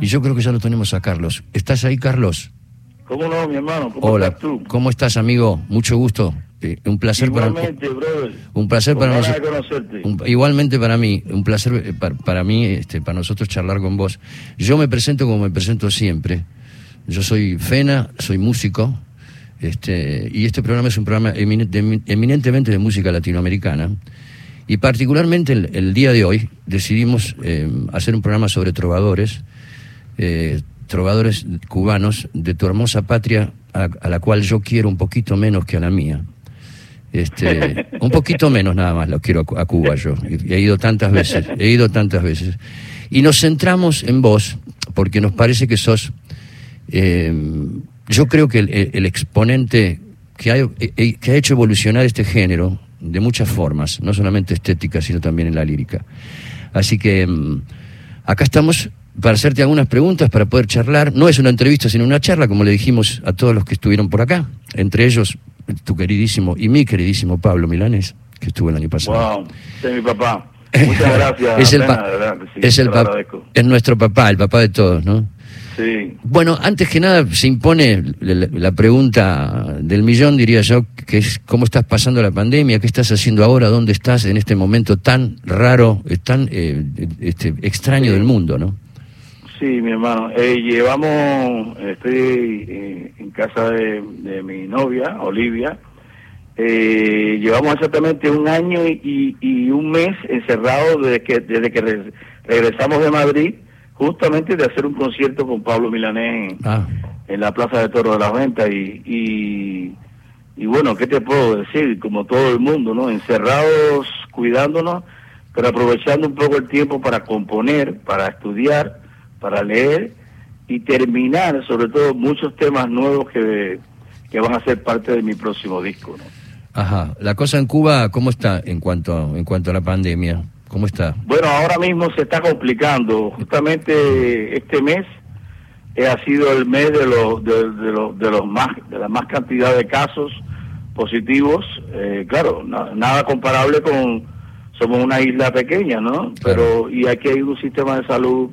Y yo creo que ya lo tenemos a Carlos. ¿Estás ahí, Carlos? ¿Cómo no, mi hermano? ¿Cómo Hola, estás tú? ¿cómo estás, amigo? Mucho gusto. Eh, un placer Igualmente, brother. Un placer para nosotros. Un- igualmente para mí, un placer eh, para, para mí, este, para nosotros charlar con vos. Yo me presento como me presento siempre. Yo soy Fena, soy músico, este, y este programa es un programa emine- de- eminentemente de música latinoamericana. Y particularmente el, el día de hoy decidimos eh, hacer un programa sobre trovadores, eh, trovadores cubanos de tu hermosa patria, a, a la cual yo quiero un poquito menos que a la mía. Este, un poquito menos nada más lo quiero a Cu- a Cuba yo. He ido tantas veces, he ido tantas veces. Y nos centramos en vos, porque nos parece que sos, eh, yo creo que el, el exponente que ha, eh, que ha hecho evolucionar este género de muchas formas, no solamente estética, sino también en la lírica. Así que mm, acá estamos para hacerte algunas preguntas, para poder charlar. No es una entrevista, sino una charla, como le dijimos a todos los que estuvieron por acá. Entre ellos, tu queridísimo y mi queridísimo Pablo Milanés, que estuvo el año pasado. Wow, es mi papá. Muchas gracias. es el, de verdad sí, es, el nuestro papá, el papá de todos, ¿no? Sí. Bueno, antes que nada se impone la, pregunta del millón, diría yo, que es cómo estás pasando la pandemia, qué estás haciendo ahora, dónde estás en este momento tan raro, tan eh, este, extraño del mundo, ¿no? Sí, mi hermano. Eh, llevamos, estoy eh, en casa de, de mi novia, Olivia. Eh, llevamos exactamente un año y, y un mes encerrados desde que, desde que re- regresamos de Madrid, justamente de hacer un concierto con Pablo Milanés en, Ah, en la Plaza de Toro de la Venta. Y, y, y bueno, ¿qué te puedo decir? Como todo el mundo, ¿no? Encerrados, cuidándonos, pero aprovechando un poco el tiempo para componer, para estudiar, para leer y terminar, sobre todo, muchos temas nuevos que, que van a ser parte de mi próximo disco, ¿no? ajá. La cosa en Cuba, ¿cómo está en cuanto, en cuanto a la pandemia? ¿Cómo está? Bueno, ahora mismo se está complicando. Justamente este mes eh, ha sido el mes de los de, de los de los más de la más cantidad de casos positivos. Eh, claro, na- nada comparable con somos una isla pequeña, ¿no? Pero y aquí hay un sistema de salud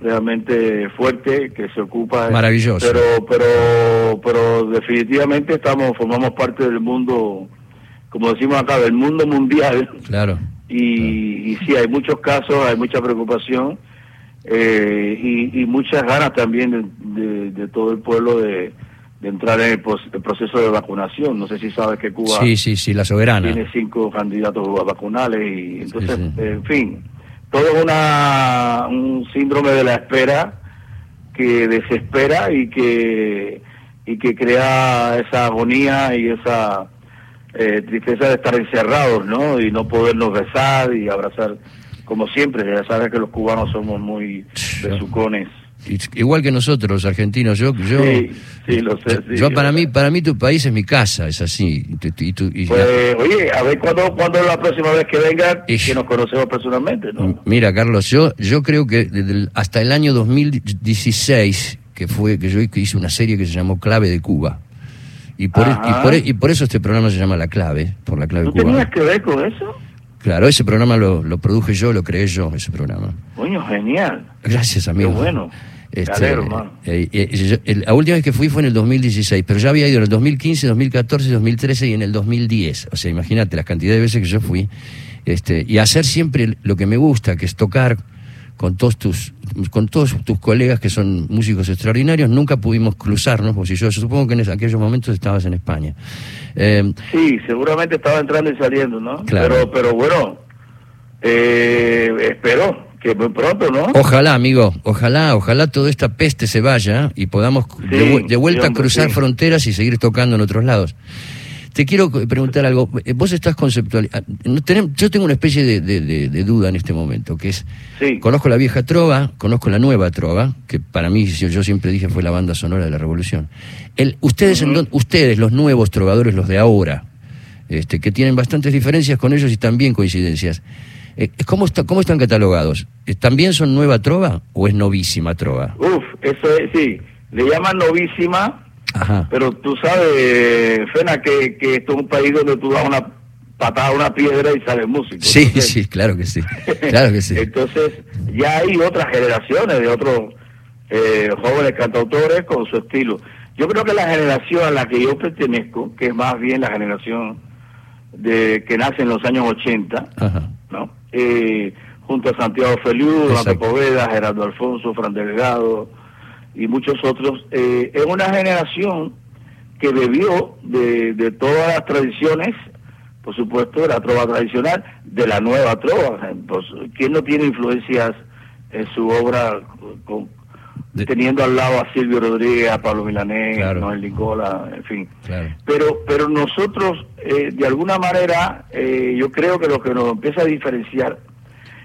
realmente fuerte que se ocupa. Maravilloso. Pero pero pero definitivamente estamos formamos parte del mundo, como decimos acá, del mundo mundial Claro. y, y sí, hay muchos casos, hay mucha preocupación eh, y, y muchas ganas también de, de- de todo el pueblo de, de entrar en el, pos- el proceso de vacunación. No sé si sabes que Cuba Sí, sí, sí, la soberana. tiene cinco candidatos vacunales y entonces, en fin, todo es una, un síndrome de la espera que desespera y que y que crea esa agonía y esa eh, tristeza de estar encerrados, ¿no? Y no podernos besar y abrazar como siempre. Ya sabes que los cubanos somos muy besucones. Y- Igual que nosotros, los argentinos, yo, yo, Sí, sí, lo sé, sí, yo para mí, para mí tu país es mi casa, es así. Y tu- y y- Pues, oye, a ver cuándo cuándo es la próxima vez que venga, Ish. que nos conocemos personalmente, ¿no? Mira, Carlos, yo, yo creo que desde el- hasta el año 2016, que fue que yo hice una serie que se llamó Clave de Cuba. Y por, y por, y por eso este programa se llama La Clave, por la clave ¿Tú tenías cubana. que ver con eso? Claro, ese programa lo, lo produje yo, lo creé yo, ese programa. Coño, genial. Gracias, amigo. Qué bueno. Este, eh, eh, yo- el- la última vez que fui fue en el 2016, pero ya había ido en el 2015, 2014, 2013 y en el 2010. O sea, imagínate las cantidades de veces que yo fui. Este, y hacer siempre lo que me gusta, que es tocar con todos tus con todos tus colegas que son músicos extraordinarios. Nunca pudimos cruzarnos, porque yo, yo supongo que en aquellos momentos estabas en España. Eh, Sí, seguramente estaba entrando y saliendo, ¿no? Claro. Pero, pero bueno, eh, espero que muy pronto, ¿no? Ojalá, amigo, ojalá, ojalá toda esta peste se vaya y podamos de, Sí, vu- de vuelta sí, a hombre, cruzar sí. fronteras y seguir tocando en otros lados. Te quiero preguntar algo. Eh, Vos estás conceptualizando. Yo tengo una especie de, de- de- de duda en este momento, que es. Sí. Conozco la vieja trova, conozco la nueva trova, que para mí, yo, siempre dije, fue la banda sonora de la revolución. El, ustedes, en don- ustedes, los nuevos trovadores, los de ahora, este, que tienen bastantes diferencias con ellos y también coincidencias. Eh, ¿cómo, está, ¿Cómo están catalogados? Eh, ¿También son nueva trova o es novísima trova? Uf, eso es, sí. Le llaman novísima, Ajá. pero tú sabes, Fena, que, que esto es un país donde tú das una patada a una piedra y sales músico. Sí, Entonces, sí, claro que sí. Claro que sí. Entonces, ya hay otras generaciones de otros eh, jóvenes cantautores con su estilo. Yo creo que la generación a la que yo pertenezco, que es más bien la generación de que nace en los años 80, ¿no? Eh, junto a Santiago Feliu, Donato Poveda, Gerardo Alfonso, Fran Delgado y muchos otros, eh, es una generación que bebió de, de todas las tradiciones, por supuesto, de la trova tradicional, de la nueva trova. Pues, ¿Quién no tiene influencias en su obra con, teniendo al lado a Silvio Rodríguez, a Pablo Milanés, a Noel Nicola, en fin. Pero pero nosotros, eh, de alguna manera, eh, yo creo que lo que nos empieza a diferenciar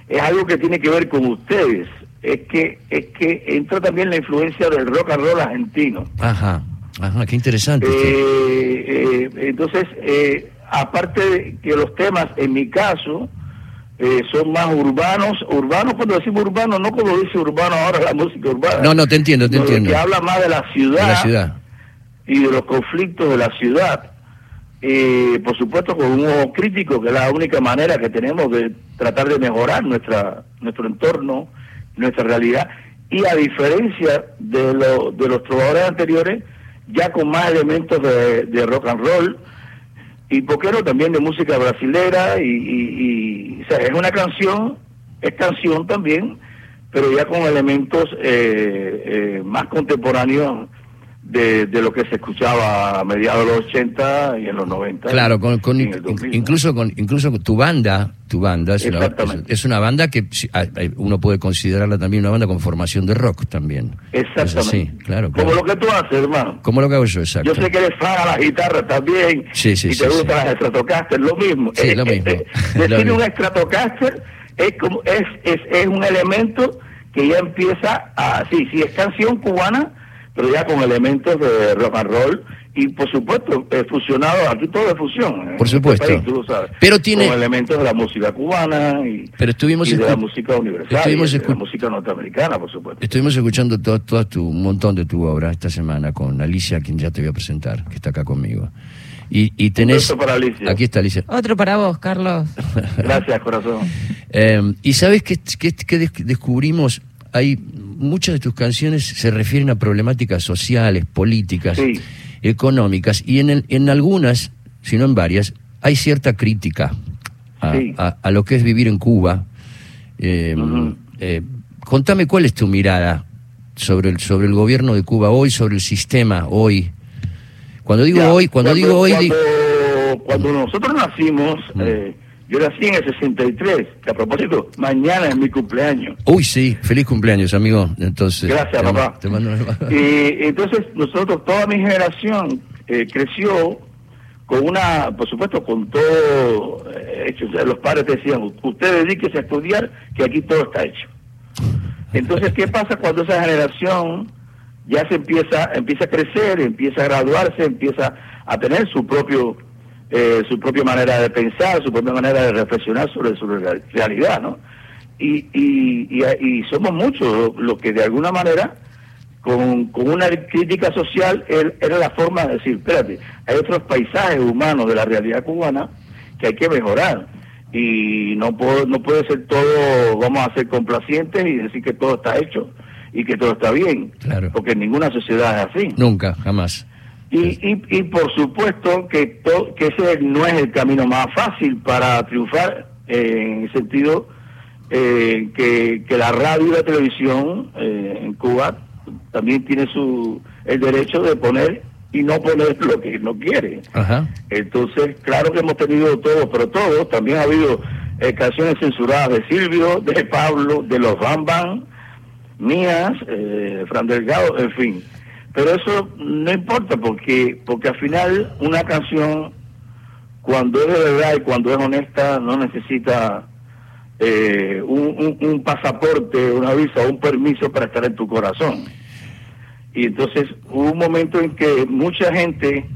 es algo que tiene que ver con ustedes. Es que es que entra también la influencia del rock and roll argentino. Ajá, ajá, qué interesante. Eh, entonces, aparte de que los temas, en mi caso, eh, son más urbanos, urbanos cuando decimos urbanos, no como dice urbano ahora la música urbana. No, no, te entiendo, te entiendo. Que habla más de la ciudad, la ciudad. y de los conflictos de la ciudad. Eh, por supuesto con un ojo crítico, que es la única manera que tenemos de tratar de mejorar nuestra nuestro entorno, nuestra realidad, y a diferencia de, lo, de los trovadores anteriores, ya con más elementos de, de rock and roll, y no también de música brasilera y, o sea, es una canción, es canción también, pero ya con elementos eh, eh, más contemporáneos de, de, lo que se escuchaba a mediados de los 80 y en los 90. Claro, con, incluso con incluso tu banda, tu banda es una, es, una, banda que uno puede considerarla también una banda con formación de rock también. Exactamente. claro, Como lo que tú haces, hermano. Como lo que hago yo, exacto. Yo sé que eres fan a la guitarra también. Sí, sí, y te gusta las Stratocaster, lo mismo. Sí, lo mismo. decir un Stratocaster es como es, es es un elemento que ya empieza a sí, sí es canción cubana pero ya con elementos de rock and roll y por supuesto fusionado aquí todo es fusión por este supuesto. tú lo sabes, pero tiene con elementos de la música cubana y, pero estuvimos de la música universal estuvimos de la música norteamericana por supuesto. Estuvimos escuchando todo, todo tu un montón de tu obra esta semana con Alicia quien ya te voy a presentar que está acá conmigo. Y, y tenés para Alicia. aquí está Alicia. Otro para vos Carlos. Gracias corazón. Eh, y sabes que, que, que descubrimos hay muchas de tus canciones se refieren a problemáticas sociales, políticas, económicas, y en, en algunas, si no en varias, hay cierta crítica a, lo que es vivir en Cuba. Eh, eh, contame cuál es tu mirada sobre el, sobre el gobierno de Cuba hoy, sobre el sistema hoy. Cuando digo hoy, cuando, digo hoy... Cuando, nosotros nacimos... Eh, yo nací en el 63, que a propósito, mañana es mi cumpleaños. Uy, sí, feliz cumpleaños, amigo. Entonces, Gracias, papá. Te mando y entonces, nosotros, toda mi generación eh, creció con una, por supuesto, con todo eh, hecho. los padres decían, usted dedíquese a estudiar, que aquí todo está hecho. Entonces, ¿qué pasa cuando esa generación ya se empieza, empieza a crecer, empieza a graduarse, empieza a tener su propio eh, su propia manera de pensar, su propia manera de reflexionar sobre su realidad, ¿no? Y, y, y, somos muchos los que de alguna manera, con, con una crítica social, era la forma de decir, espérate, hay otros paisajes humanos de la realidad cubana que hay que mejorar. Y no, puedo, no puede ser todo, vamos a ser complacientes y decir que todo está hecho y que todo está bien. Claro. Porque ninguna sociedad es así. Nunca, jamás. Y, y, por supuesto que, que ese no es el camino más fácil para triunfar eh, en el sentido eh, que, que, la radio y la televisión eh, en Cuba también tiene su el derecho de poner y no poner lo que no quiere. Entonces, claro que hemos tenido todo, pero todo, también ha habido canciones censuradas de Silvio, de Pablo, de los Bambam, mías, Fran Delgado, en fin. Pero eso no importa porque, porque al final una canción, cuando es de verdad y cuando es honesta, no necesita eh, un, un, pasaporte, una visa un permiso para estar en tu corazón. Y entonces hubo un momento en que mucha gente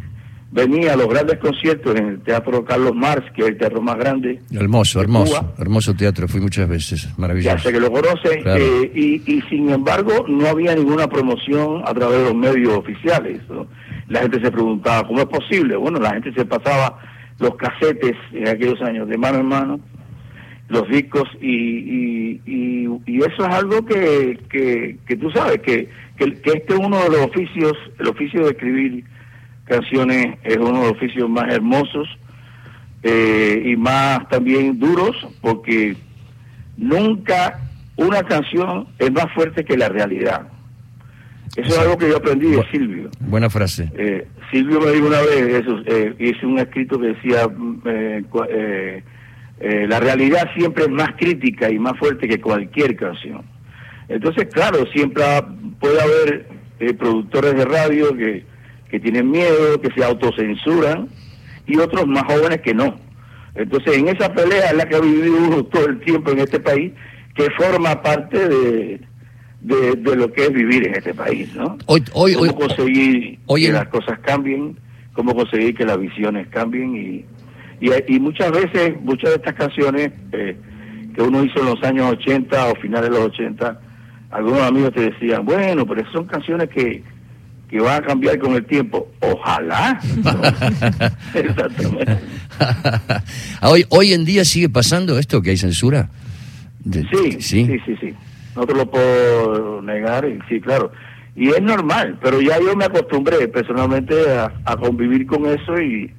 venía a los grandes conciertos en el Teatro Carlos Marx, que es el teatro más grande. Hermoso, hermoso, hermoso teatro, fui muchas veces, maravilloso. Ya sé que lo conoce, eh, y, y, sin embargo no había ninguna promoción a través de los medios oficiales. La gente se preguntaba, ¿cómo es posible? Bueno, la gente se pasaba los casetes en aquellos años de mano en mano, los discos y, y, y, eso es algo que, que, que tú sabes, que, que, este es uno de los oficios, el oficio de escribir canciones es uno de los oficios más hermosos eh, y más también duros, porque nunca una canción es más fuerte que la realidad. Eso es algo que yo aprendí de Silvio. Buena frase. Eh, Silvio me dijo una vez, eso, eh, hice un escrito que decía, mm, eh, la realidad siempre es más crítica y más fuerte que cualquier canción. Entonces, claro, siempre puede haber productores de radio que, que tienen miedo, que se autocensuran, y otros más jóvenes que no. Entonces, en esa pelea es la que ha vivido uno todo el tiempo en este país, que forma parte de, de, lo que es vivir en este país, ¿no? Hoy, hoy, cómo conseguir que las cosas cambien, cómo conseguir que las visiones cambien y, y, muchas veces, muchas de estas canciones eh, que uno hizo en los años 80 o finales de los 80, algunos amigos te decían, bueno, pero son canciones que, que van a cambiar con el tiempo. Ojalá. Exactamente. hoy, hoy en día sigue pasando esto que hay censura. sí, sí, sí, sí, No te lo puedo negar, y, sí, claro. Y es normal, pero ya yo me acostumbré personalmente a, convivir con eso y,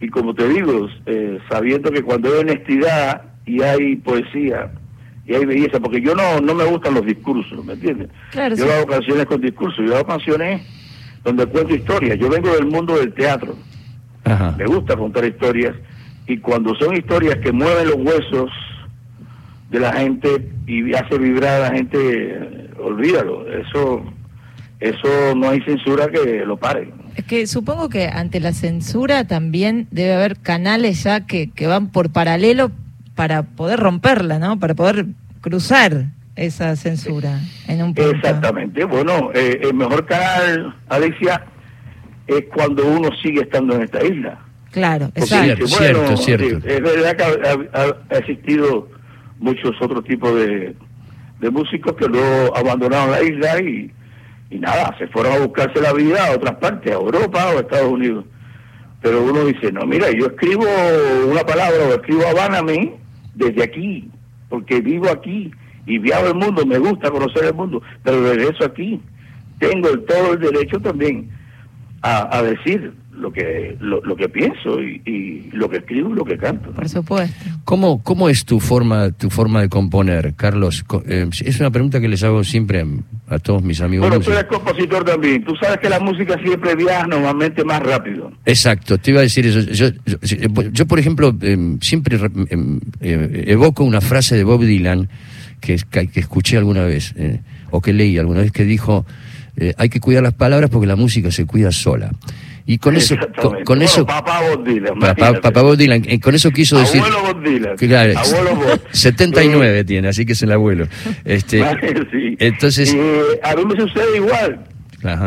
y como te digo, eh, sabiendo que cuando hay honestidad y hay poesía, y hay belleza, porque yo no, no me gustan los discursos, ¿me entiendes? yo hago canciones con discursos, yo hago canciones donde cuento historias. Yo vengo del mundo del teatro, me gusta contar historias, y cuando son historias que mueven los huesos de la gente y hace vibrar a la gente, olvídalo, eso, eso no hay censura que lo pare. Es que supongo que ante la censura también debe haber canales ya que, que van por paralelo para poder romperla, ¿no? Para poder cruzar esa censura en un punto. Exactamente. Bueno, eh, el mejor canal, Alicia, es cuando uno sigue estando en esta isla. Claro, exacto. cierto, cierto. es verdad que ha, existido muchos otros tipos de, de músicos que luego abandonaron la isla y, y nada, se fueron a buscarse la vida a otras partes, a Europa o a Estados Unidos. Pero uno dice, no, mira, yo escribo una palabra o escribo Habana a mí, desde aquí, porque vivo aquí y viajo el mundo, me gusta conocer el mundo, pero regreso aquí. Tengo el, todo el derecho también a, decir lo que lo, que pienso y, lo que escribo y lo que canto. Por supuesto. ¿Cómo, ¿Cómo es tu forma tu forma de componer, Carlos? Eh, es una pregunta que les hago siempre a, todos mis amigos. Bueno, tú eres compositor también. Tú sabes que la música siempre viaja normalmente más rápido. Exacto, te iba a decir eso. Yo, yo, por ejemplo, em, siempre em, eh, evoco una frase de Bob Dylan que, que escuché alguna vez, eh, o que leí alguna vez, que dijo, hay que cuidar las palabras porque la música se cuida sola. Y con eso, con, eso, papá Bob Dylan, papá, Bob Dylan, eh, con eso quiso decir, abuelo Bob Dylan, claro, abuelo Bob. 79 tiene, así que es el abuelo. Este, entonces, eh, a mí me sucede igual.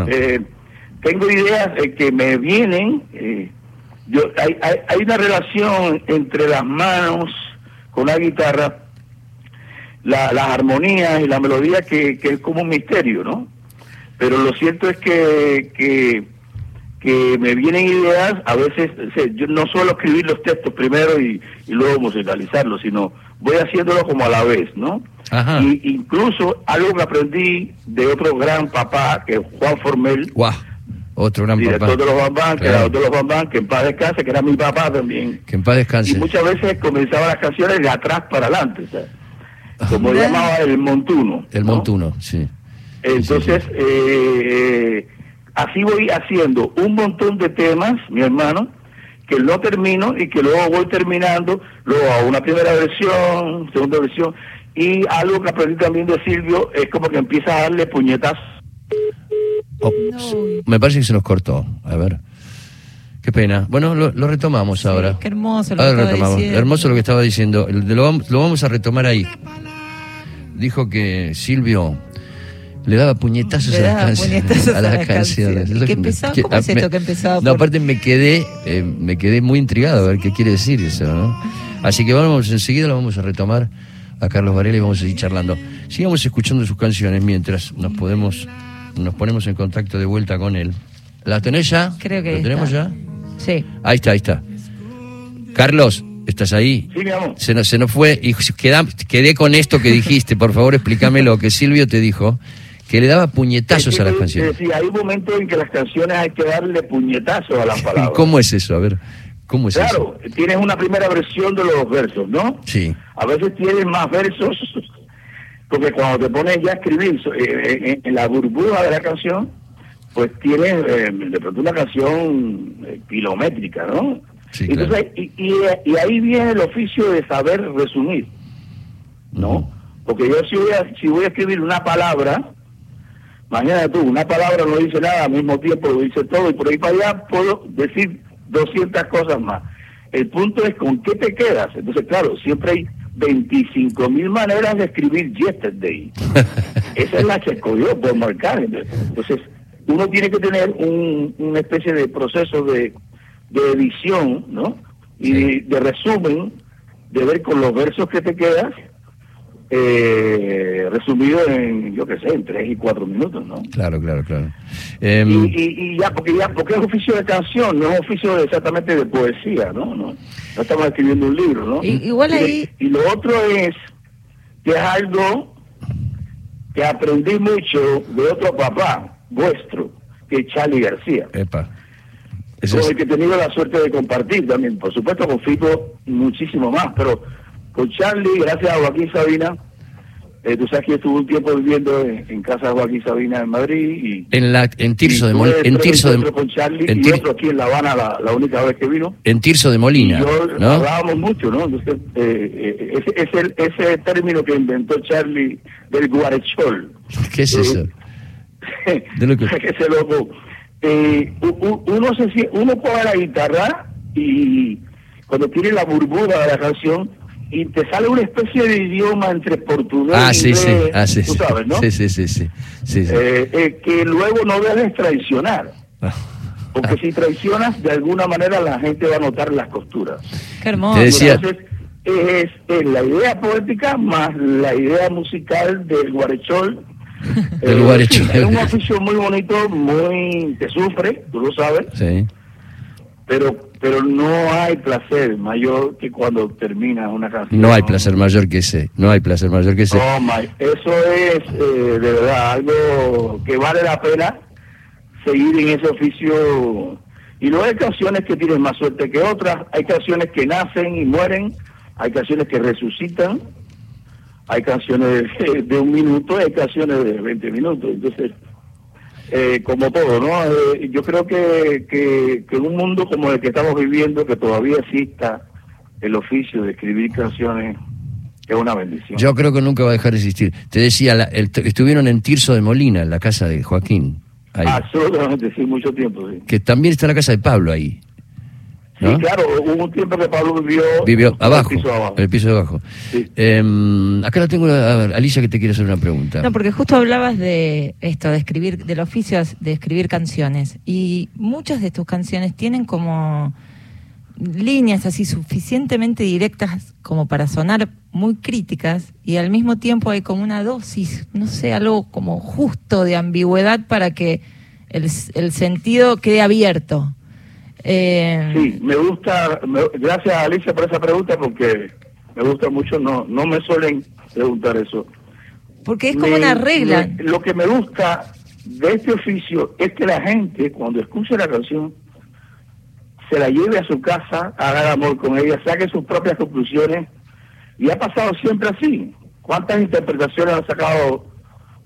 Eh, tengo ideas que me vienen. yo hay, hay, una relación entre las manos con la guitarra, la, las armonías y la melodía que, que es como un misterio, ¿no? Pero lo cierto es que, que que me vienen ideas, a veces yo no suelo escribir los textos primero y, luego musicalizarlos, sino voy haciéndolo como a la vez, ¿no? Y incluso algo que aprendí de otro gran papá, que es Juan Formel. Otro gran director de los Bambán, que era otro de los Bambán, que en paz descanse, que era mi papá también. Que en paz descanse. Y muchas veces comenzaba las canciones de atrás para adelante, como llamaba el montuno. El montuno, sí. Entonces, Eh, Así voy haciendo un montón de temas, mi hermano, que no termino y que luego voy terminando, luego a una primera versión, segunda versión, y algo que aprendí también de Silvio es como que empieza a darle puñetas. Oh, me parece que se nos cortó. A ver. Qué pena. Bueno, lo, retomamos ahora. Qué hermoso lo que estaba diciendo. Hermoso lo que estaba diciendo. Lo, lo vamos a retomar ahí. Dijo que Silvio le daba puñetazos, a, las canciones. ¿Qué empezaba? ¿Cómo es esto que empezaba? No, aparte me quedé, eh, me quedé muy intrigado a ver qué quiere decir eso, ¿no? Así que vamos, enseguida lo vamos a retomar a Carlos Varela y vamos a seguir charlando. Sigamos escuchando sus canciones mientras nos podemos, nos ponemos en contacto de vuelta con él. ¿La tenés ya? Creo que ¿La tenemos ya? Sí. Ahí está, ahí está. Carlos, ¿Estás ahí? Sí, mi amor. Se nos, se nos fue y queda- quedé con esto que dijiste. Por favor, explícamelo, que Silvio te dijo que le daba puñetazos a las canciones. Sí, hay un momento en que las canciones hay que darle puñetazos a las ¿Y palabras. cómo es eso? A ver, ¿cómo es eso? Claro, tienes una primera versión de los versos, ¿no? Sí. A veces tienes más versos, porque cuando te pones ya a escribir eh, eh, en, en la burbuja de la canción, pues tienes eh, de pronto una canción eh, kilométrica, ¿no? Sí, Entonces, y, y- y ahí viene el oficio de saber resumir, ¿no? Porque yo si voy, a, si voy a escribir una palabra, imagínate tú, una palabra no dice nada, al mismo tiempo lo dice todo, y por ahí para allá puedo decir 200 cosas más. El punto es con qué te quedas. Entonces, claro, siempre hay 25 mil maneras de escribir yesterday. Esa es la que escogió por marcar. Entonces, uno tiene que tener un, una especie de proceso de, de edición, ¿no? Y de, de resumen, de ver con los versos que te quedas, eh, resumido en, yo qué sé, en tres y cuatro minutos, ¿no? Claro, claro, claro. Y, Em, y, y ya, porque ya, porque es oficio de canción, no es oficio de- exactamente de poesía, ¿no? No, no estamos escribiendo un libro, ¿no? I- igual Y- ahí- Y, lo otro es que es algo que aprendí mucho de otro papá vuestro, que es Charlie García, epa. Eso con es- el que he tenido la suerte de compartir también. Por supuesto, con Fito muchísimo más, pero con Charlie, gracias a Joaquín Sabina, eh, tú sabes que estuve un tiempo viviendo en, en casa de Joaquín Sabina en Madrid y en, la, en Tirso de Molina. En Tirso de, con Charlie en y otro aquí en La Habana la, la única vez que vino. en Tirso de Molina, y yo ¿no? hablábamos mucho, ¿no? Entonces, eh, eh, ese, ese, ese término que inventó Charlie del guarechol. ¿Qué es eso? De lo que- ese loco. Eh, uno, se, uno coge la guitarra y cuando tiene la burbuja de la canción y te sale una especie de idioma entre portugués Ah, sí, sí. inglés, Ah, sí, tú sí. sabes, ¿no? Sí, sí, sí, sí. sí, sí. Eh, eh, que luego no debes traicionar. Ah. Porque si traicionas, de alguna manera la gente va a notar las costuras. Qué hermoso. Entonces, es, es la idea poética más la idea musical del guarechol. Del Eh, sí, es un oficio muy bonito, muy que sufre, tú lo sabes, Sí. pero pero no hay placer mayor que cuando termina una canción. No hay placer mayor que ese. No hay placer mayor que ese. Oh my, eso es eh, de verdad algo que vale la pena seguir en ese oficio. Y luego hay canciones que tienen más suerte que otras, hay canciones que nacen y mueren, hay canciones que resucitan, hay canciones de, de un minuto, hay canciones de 20 minutos. Entonces, eh, como todo, ¿no? Eh, yo creo que, que, que en un mundo como el que estamos viviendo, que todavía exista el oficio de escribir canciones, es una bendición. Yo creo que nunca va a dejar de existir. Te decía, la- el- estuvieron en Tirso de Molina, en la casa de Joaquín. ahí. Absolutamente, sí, mucho tiempo, sí. Que también está la casa de Pablo ahí. ¿No? Sí, claro, hubo un tiempo que Pablo vivió, Vivió en abajo, el piso abajo. en el piso de abajo. Sí. Em, acá la tengo, a ver, Alicia, que te quiere hacer una pregunta. No, porque justo hablabas de esto, de escribir, del oficio de escribir canciones. Y muchas de tus canciones tienen como líneas así suficientemente directas como para sonar muy críticas y al mismo tiempo hay como una dosis, no sé, algo como justo de ambigüedad para que el, el sentido quede abierto. Eh, Sí, me gusta, me- gracias Alicia por esa pregunta porque me gusta mucho, no no me suelen preguntar eso. Porque es como Me- una regla. me- lo que me gusta de este oficio es que la gente cuando escucha la canción se la lleve a su casa, haga el amor con ella, saque sus propias conclusiones y ha pasado siempre así. ¿Cuántas interpretaciones ha sacado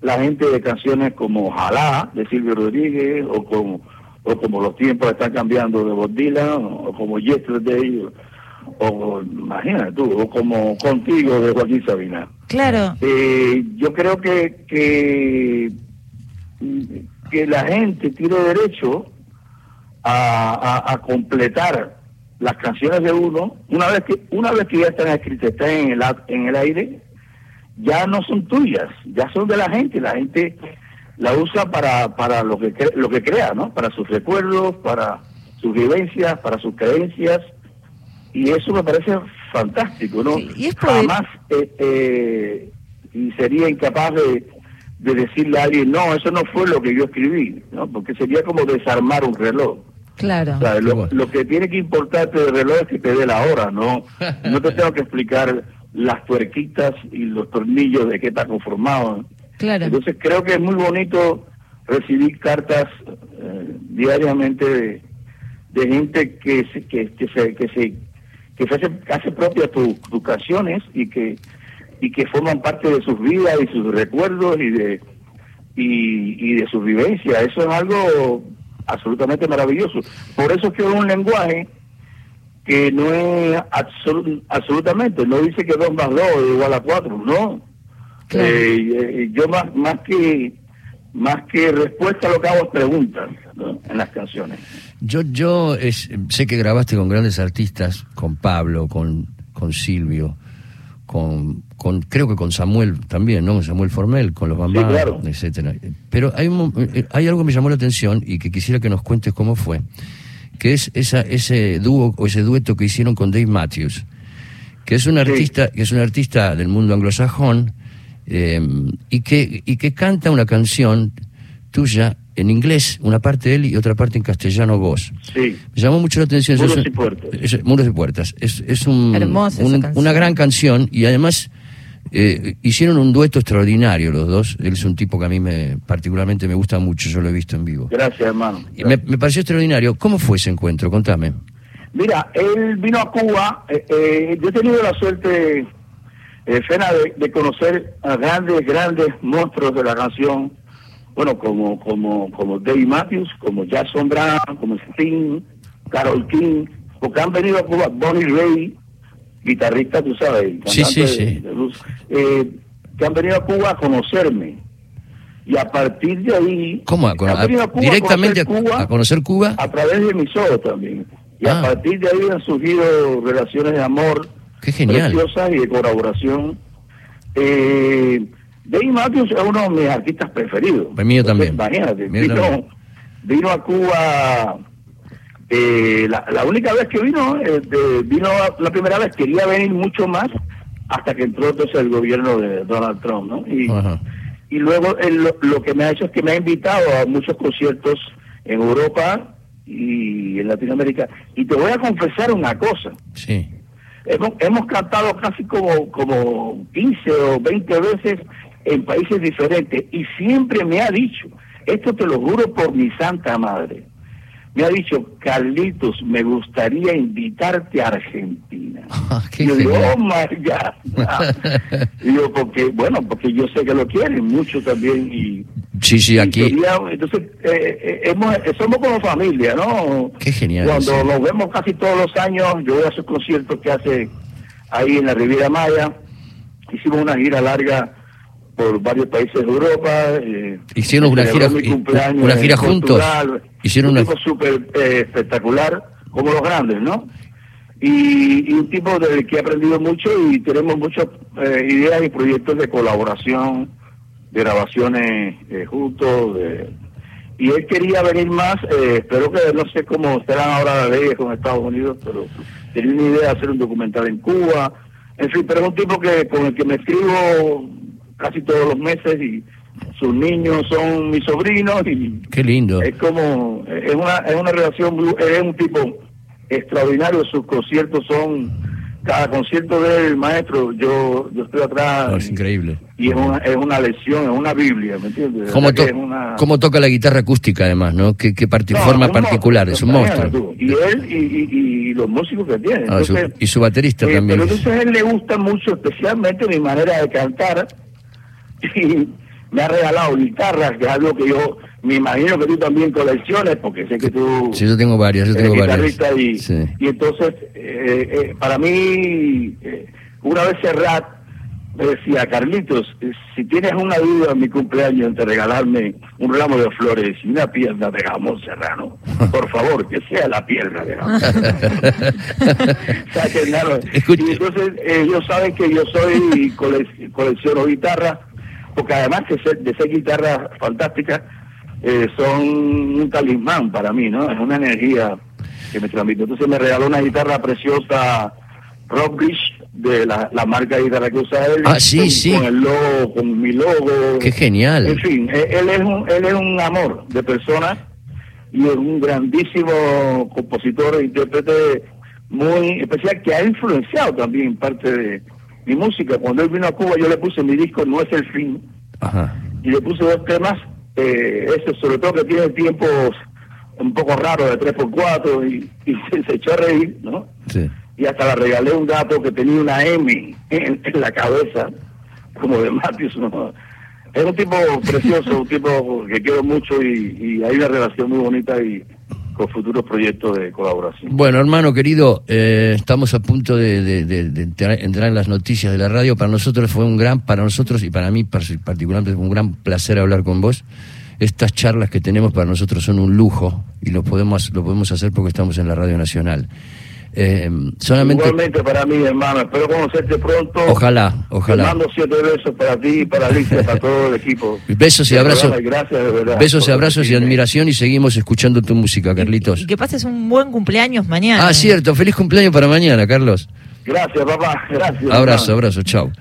la gente de canciones como Ojalá de Silvio Rodríguez o como o como los tiempos están cambiando de Bob Dylan o como Yesterday o, o imagínate tú o como Contigo de Joaquín Sabina. Claro. Eh, yo creo que, que que la gente tiene derecho a, a- a completar las canciones de uno una vez que una vez que ya están escritas están en el en el aire ya no son tuyas ya son de la gente la gente la usa para para lo que cre- lo que crea no para sus recuerdos para sus vivencias para sus creencias y eso me parece fantástico no Sí, y es poder- jamás eh, eh, y sería incapaz de, de decirle a alguien no eso no fue lo que yo escribí no porque sería como desarmar un reloj Claro. O sea, lo, Bueno. lo que tiene que importarte del reloj es que te dé la hora, no no te tengo que explicar las tuerquitas y los tornillos de qué está conformado. Entonces creo que es muy bonito recibir cartas eh, diariamente de, gente que se, que, se que se que se hace, hace propia tus tus canciones y que y que forman parte de sus vidas y sus recuerdos y de y, de sus vivencias. Eso es algo absolutamente maravilloso. Por eso es que es un lenguaje que no es absolu- absolutamente, no dice que 2 más 2 es igual a 4, no. Claro. Eh, eh, yo más más que más que respuesta lo que hago es preguntas ¿no? en las canciones. Yo, yo es- sé que grabaste con grandes artistas, con Pablo, con, con Silvio, con, con creo que con Samuel también, ¿no? Con Samuel Formel, con los Bambam, claro. etcétera. Pero hay, eh, hay algo que me llamó la atención y que quisiera que nos cuentes cómo fue, que es esa, ese dúo o ese dueto que hicieron con Dave Matthews, que es un artista, que es un artista del mundo anglosajón eh, y que y que canta una canción tuya en inglés, una parte de él y otra parte en castellano vos. Sí. Me llamó mucho la atención. Muros Es y puertas. es- Muros y puertas. Es, es un, una gran canción y además eh, hicieron un dueto extraordinario los dos. Él es un tipo que a mí me particularmente me gusta mucho, yo lo he visto en vivo. Gracias, hermano. Y me, me pareció extraordinario. ¿Cómo fue ese encuentro? Contame. Mira, él vino a Cuba. eh, eh, yo he tenido la suerte, eh, Fena, de, de conocer a grandes, grandes monstruos de la canción. Bueno, como como como Dave Matthews, como Jackson Brown, como Sting, Carol King, porque han venido a Cuba. Bonnie Ray, guitarrista, tú sabes, Sí, cantante sí, sí. de blues, eh, que han venido a Cuba a conocerme. Y a partir de ahí, ¿Cómo? A, a directamente a, conocer Cuba a conocer Cuba. a través de mis ojos también. Y Ah. a partir de ahí han surgido relaciones de amor Qué genial. preciosas y de colaboración. Eh, Dave Matthews es uno de mis artistas preferidos. El mío también. Imagínate, Mío vino, también. vino a Cuba. eh, la, la única vez que vino, eh, de- vino la primera vez, quería venir mucho más hasta que entró entonces el gobierno de Donald Trump, ¿no? Y, Ajá. y luego él lo, lo que me ha hecho es que me ha invitado a muchos conciertos en Europa y en Latinoamérica. Y te voy a confesar una cosa. Sí. Hemos, hemos cantado casi como, como 15 o 20 veces en países diferentes y siempre me ha dicho, esto te lo juro por mi santa madre, me ha dicho, Carlitos, me gustaría invitarte a Argentina. Ah, Y yo digo, oh my God. y yo, porque, bueno, porque yo sé que lo quieren mucho también y, Sí, sí, aquí. entonces, eh, eh, hemos, eh, somos como familia, ¿no? Qué genial. Cuando sí. nos vemos casi todos los años, yo voy a sus conciertos que hace ahí en la Riviera Maya. Hicimos una gira larga por varios países de Europa. eh, Hicieron una gira- una gira juntos. Portugal. Hicieron un una- tipo súper eh, espectacular, como los grandes, ¿no? Y, y un tipo del que he aprendido mucho y tenemos muchas ideas y proyectos de colaboración, de grabaciones eh, juntos. de- y él quería venir más, eh, espero que no sé cómo estarán ahora las leyes con Estados Unidos, pero tenía una idea de hacer un documental en Cuba. En fin, pero es un tipo que con el que me escribo casi todos los meses y sus niños son mis sobrinos y Qué lindo. es como es una es una relación es un tipo extraordinario sus conciertos son cada concierto del maestro yo yo estoy atrás es increíble. y es una es una lección es una biblia me entiendes De ¿Cómo, to- una- cómo toca la guitarra acústica además, ¿no? Qué, qué parti- No, forma particular, es un monstruo. tú. y él y, y- y los músicos que tiene Ah, su- y su baterista eh, también. pero entonces a él le gusta mucho especialmente mi manera de cantar y me ha regalado guitarras que es algo que yo me imagino que tú también colecciones porque sé que tú Sí, yo tengo varias, yo tengo varias. y, Sí. y entonces eh, eh, para mí eh, una vez Serrat me decía Carlitos eh, si tienes una duda en mi cumpleaños entre regalarme un ramo de flores y una pierna de jamón serrano por favor que sea la pierna de jamón O sea, que, claro, Escuche. y entonces ellos saben que yo soy cole- colecciono guitarras porque además de ser, de ser guitarras fantásticas eh, son un talismán para mí, ¿no? Es una energía que me transmite. Entonces me regaló una guitarra preciosa Rockbridge de la, la marca de guitarra que usa él. Ah, sí, con, sí. Con el logo, con mi logo. Qué genial. En fin, eh, él es un, él es un amor de persona y es un grandísimo compositor e intérprete muy especial que ha influenciado también parte de mi música. Cuando él vino a Cuba yo le puse mi disco No es el fin y le puse dos temas, eh, ese sobre todo que tiene tiempos un poco raros de 3x4 y, y se, echó a reír, ¿no? Sí. Y hasta le regalé un gato que tenía una M en, la cabeza, como de Matthews, ¿no? Es un tipo precioso, un tipo que quiero mucho y, y hay una relación muy bonita y con futuros proyectos de colaboración. Bueno, hermano querido, eh, estamos a punto de, entrar, en las noticias de la radio. Para nosotros fue un gran, para nosotros y para mí particularmente fue un gran placer hablar con vos. Estas charlas que tenemos para nosotros son un lujo y lo podemos, lo podemos hacer porque estamos en la Radio Nacional. Eh, solamente... Igualmente para mí, hermano. Espero conocerte pronto. Ojalá, ojalá. Te mando siete besos para ti, para Alicia, para todo el equipo. Besos y abrazos. Gracias, de verdad. Besos y abrazos y admiración y seguimos escuchando tu música, Carlitos. Y, que pases un buen cumpleaños mañana. Ah, cierto. Feliz cumpleaños para mañana, Carlos. Gracias, papá. Gracias. Abrazo, abrazo. Chao.